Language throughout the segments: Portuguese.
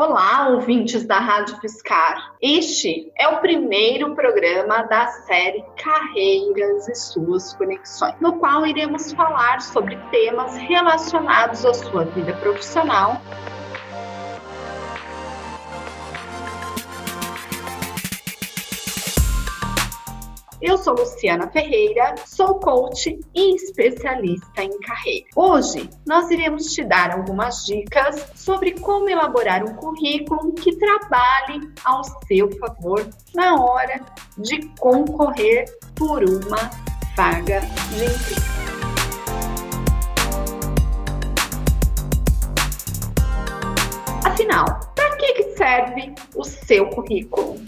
Olá, ouvintes da Rádio Fiscar. Este é o primeiro programa da série Carreiras e Suas Conexões, no qual iremos falar sobre temas relacionados à sua vida profissional Eu sou Luciana Ferreira, sou coach e especialista em carreira. Hoje nós iremos te dar algumas dicas sobre como elaborar um currículo que trabalhe ao seu favor na hora de concorrer por uma vaga de emprego. Afinal, para que serve o seu currículo?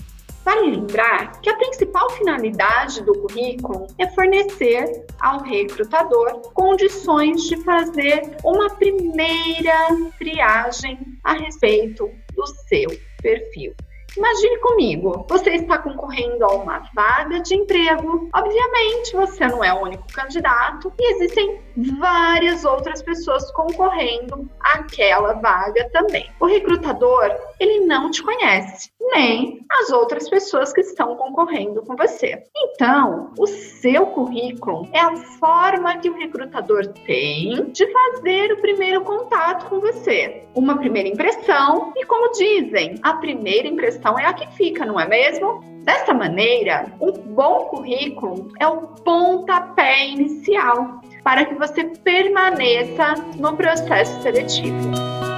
Vale lembrar que a principal finalidade do currículo é fornecer ao recrutador condições de fazer uma primeira triagem a respeito do seu perfil. Imagine comigo, você está concorrendo a uma vaga de emprego. Obviamente, você não é o único candidato e existem várias outras pessoas concorrendo àquela vaga também. O recrutador, ele não te conhece, nem as outras pessoas que estão concorrendo com você. Então, o seu currículo é a forma que o recrutador tem de fazer o primeiro contato com você. Uma primeira impressão, e como dizem, a primeira impressão é a que fica, não é mesmo? Dessa maneira, um bom currículo é o pontapé inicial para que você permaneça no processo seletivo.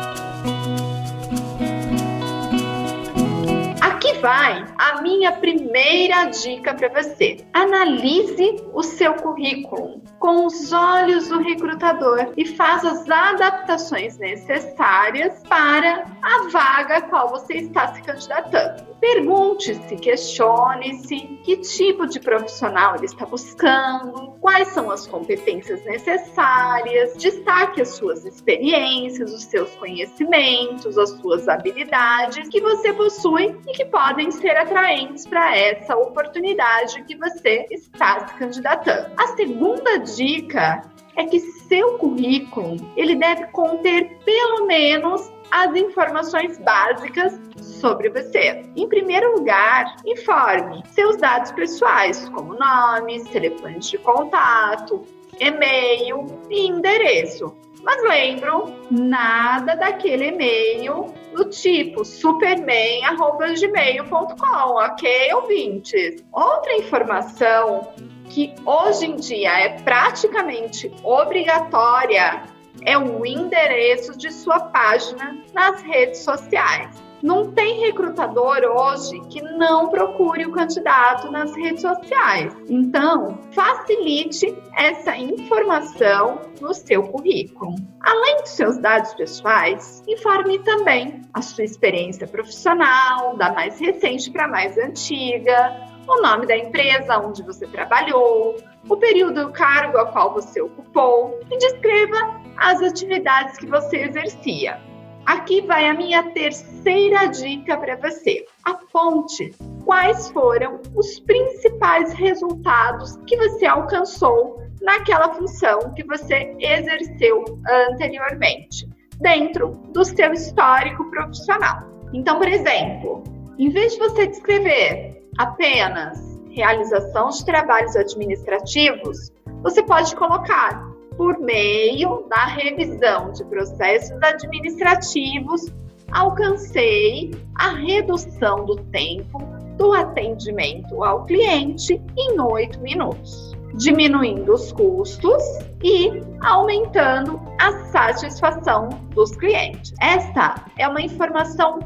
Vai a minha primeira dica para você. Analise o seu currículo com os olhos do recrutador e faça as adaptações necessárias para a vaga a qual você está se candidatando. Pergunte-se, questione-se que tipo de profissional ele está buscando, quais são as competências necessárias, destaque as suas experiências, os seus conhecimentos, as suas habilidades que você possui e que podem ser atraentes para essa oportunidade que você está se candidatando. A segunda dica é que seu currículo ele deve conter pelo menos as informações básicas sobre você. Em primeiro lugar, informe seus dados pessoais, como nome, telefones de contato, e-mail e endereço. Mas lembram, nada daquele e-mail do tipo superman.gmail.com, ok, ouvintes? Outra informação que hoje em dia é praticamente obrigatória é o endereço de sua página nas redes sociais. Não tem recrutador hoje que não procure o candidato nas redes sociais. Então, facilite essa informação no seu currículo. Além dos seus dados pessoais, informe também a sua experiência profissional, da mais recente para a mais antiga, o nome da empresa onde você trabalhou, o período do cargo a qual você ocupou e descreva as atividades que você exercia. Aqui vai a minha terceira dica para você. Aponte quais foram os principais resultados que você alcançou naquela função que você exerceu anteriormente, dentro do seu histórico profissional. Então, por exemplo, em vez de você descrever apenas realização de trabalhos administrativos, você pode colocar por meio da revisão de processos administrativos, alcancei a redução do tempo do atendimento ao cliente em oito minutos, diminuindo os custos e aumentando a satisfação dos clientes. Esta é uma informação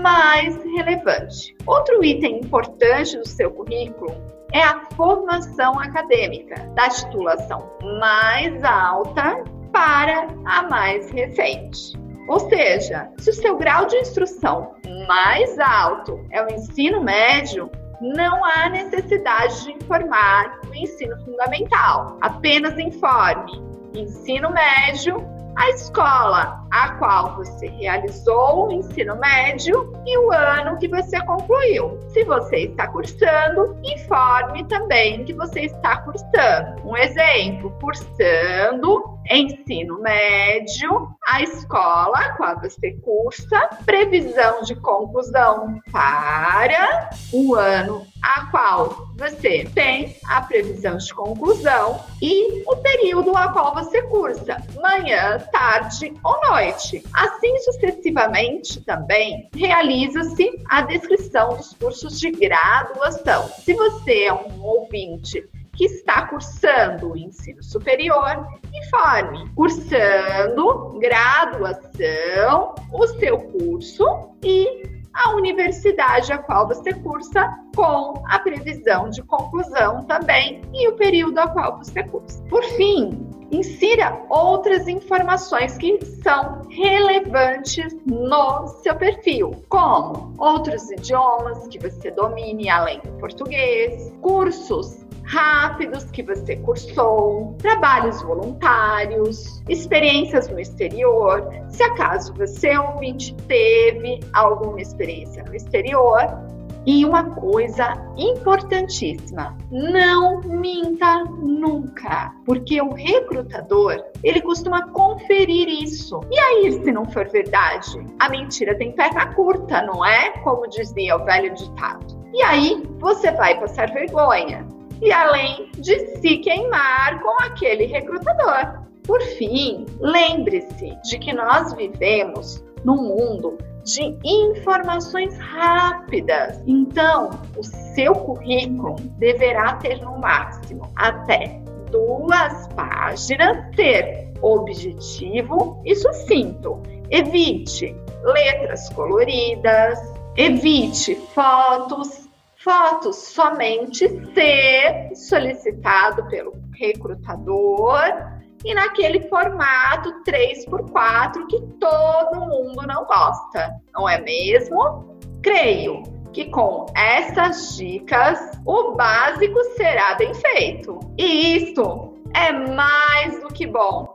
mais relevante. Outro item importante do seu currículo é a formação acadêmica, da titulação mais alta para a mais recente. Ou seja, se o seu grau de instrução mais alto é o ensino médio, não há necessidade de informar o ensino fundamental. Apenas informe ensino médio a escola a qual você realizou o ensino médio e o ano que você concluiu. Se você está cursando, informe também que você está cursando. Um exemplo, cursando ensino médio, a escola a qual você cursa, previsão de conclusão para o ano a qual você tem a previsão de conclusão e o período a qual você cursa, manhã, tarde ou noite. Assim sucessivamente também realiza-se a descrição dos cursos de graduação. Se você é um ouvinte que está cursando o ensino superior, informe, cursando graduação, o seu curso e a universidade a qual você cursa, com a previsão de conclusão também e o período a qual você cursa. Por fim, insira outras informações que são relevantes no seu perfil, como outros idiomas que você domine além do português, cursos rápidos que você cursou, trabalhos voluntários, experiências no exterior. Se acaso você ouvinte teve alguma experiência no exterior, e uma coisa importantíssima, não minta nunca, porque o recrutador, ele costuma conferir isso. E aí, se não for verdade, a mentira tem perna curta, não é? Como dizia o velho ditado. E aí, você vai passar vergonha e além de se queimar com aquele recrutador. Por fim, lembre-se de que nós vivemos num mundo de informações rápidas. Então, o seu currículo deverá ter no máximo até duas páginas, ser objetivo e sucinto. Evite letras coloridas, evite fotos fotos somente ser solicitado pelo recrutador e naquele formato 3x4 que todo mundo não gosta, não é mesmo? Creio que com essas dicas o básico será bem feito. E isso é mais do que bom.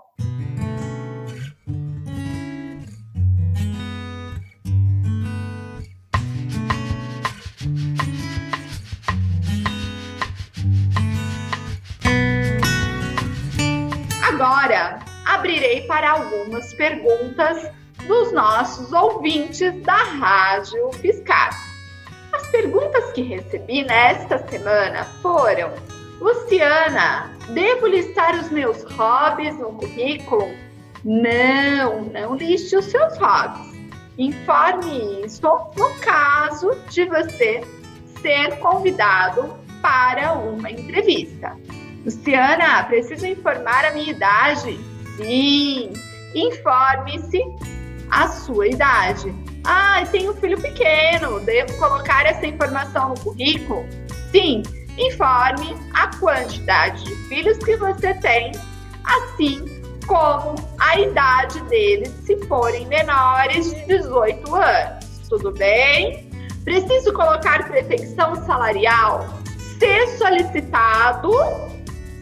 Agora abrirei para algumas perguntas dos nossos ouvintes da Rádio Fiscar. As perguntas que recebi nesta semana foram: Luciana, devo listar os meus hobbies no currículo? Não, não liste os seus hobbies. Informe isso no caso de você ser convidado para uma entrevista. Luciana, preciso informar a minha idade. Sim, informe-se a sua idade. Ah, tenho um filho pequeno, devo colocar essa informação no currículo? Sim, informe a quantidade de filhos que você tem, assim como a idade deles se forem menores de 18 anos. Tudo bem? Preciso colocar pretensão salarial? Ser solicitado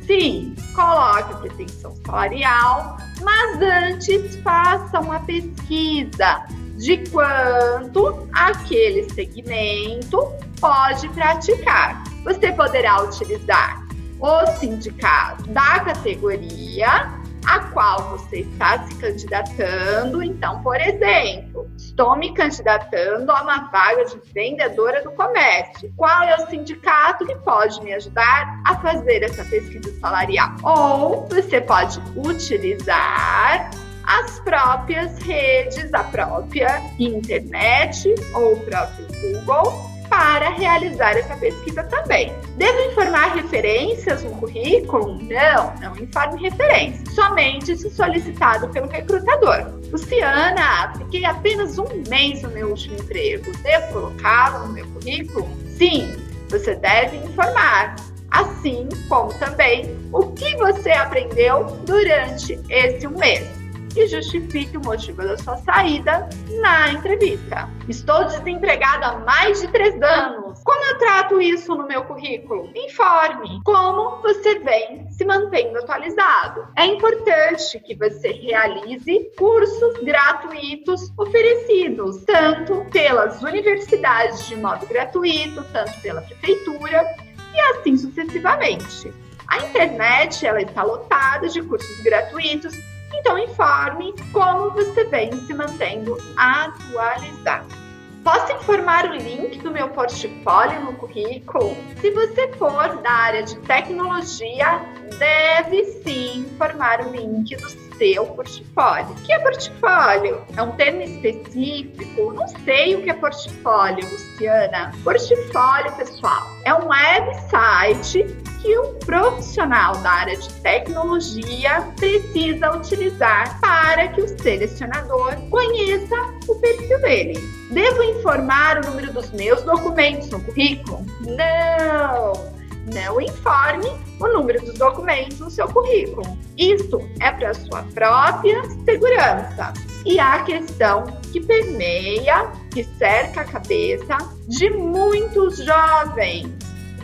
Sim, coloque a pretensão salarial, mas antes faça uma pesquisa de quanto aquele segmento pode praticar. Você poderá utilizar o sindicato da categoria a qual você está se candidatando. Então, por exemplo, estou me candidatando a uma vaga de vendedora do comércio. Qual é o sindicato que pode me ajudar a fazer essa pesquisa salarial? Ou você pode utilizar as próprias redes, a própria internet ou o próprio Google para realizar essa pesquisa também. Devo informar referências no currículo? Não, não informe referências, somente se solicitado pelo recrutador. Luciana, fiquei apenas um mês no meu último emprego, devo colocá-lo no meu currículo? Sim, você deve informar, assim como também o que você aprendeu durante esse um mês e justifique o motivo da sua saída na entrevista. Estou desempregada há mais de três anos. Como eu trato isso no meu currículo? Informe como você vem se mantendo atualizado. É importante que você realize cursos gratuitos oferecidos tanto pelas universidades de modo gratuito, tanto pela prefeitura e assim sucessivamente. A internet ela está lotada de cursos gratuitos, então informe como você vem se mantendo atualizado. Posso informar o link do meu portfólio no currículo? Se você for da área de tecnologia, deve sim informar o link do seu portfólio. O que é portfólio? É um termo específico? Não sei o que é portfólio, Luciana. Portfólio, pessoal, é um website que um profissional da área de tecnologia precisa utilizar para que o selecionador conheça o perfil dele. Devo informar o número dos meus documentos no currículo? Não! Não informe o número dos documentos no seu currículo. Isso é para sua própria segurança. E a questão que permeia, que cerca a cabeça de muitos jovens.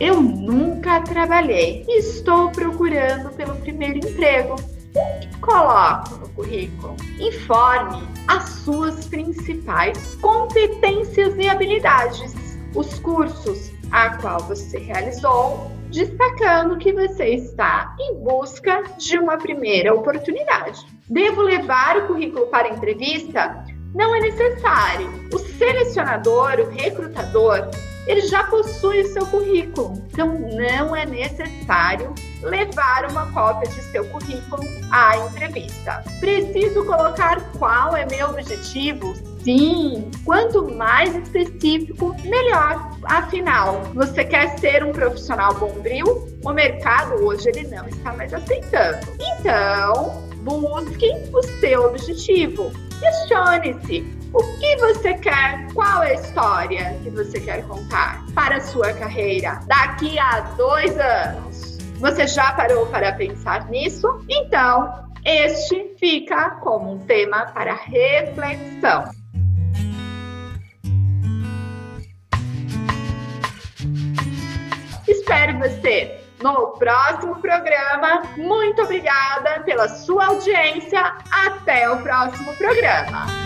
Eu nunca trabalhei e estou procurando pelo primeiro emprego. O que coloco no currículo? Informe as suas principais competências e habilidades, os cursos a qual você realizou, destacando que você está em busca de uma primeira oportunidade. Devo levar o currículo para a entrevista? Não é necessário. O selecionador, o recrutador, ele já possui o seu currículo. Então, não é necessário levar uma cópia de seu currículo à entrevista. Preciso colocar qual é meu objetivo? Sim, quanto mais específico, melhor. Afinal, você quer ser um profissional bombril? O mercado hoje ele não está mais aceitando. Então, busque o seu objetivo. Questione-se o que você quer? Qual é a história que você quer contar para a sua carreira daqui a dois anos? Você já parou para pensar nisso? Então, este fica como um tema para reflexão. Espero você no próximo programa. Muito obrigada pela sua audiência. Até o próximo programa.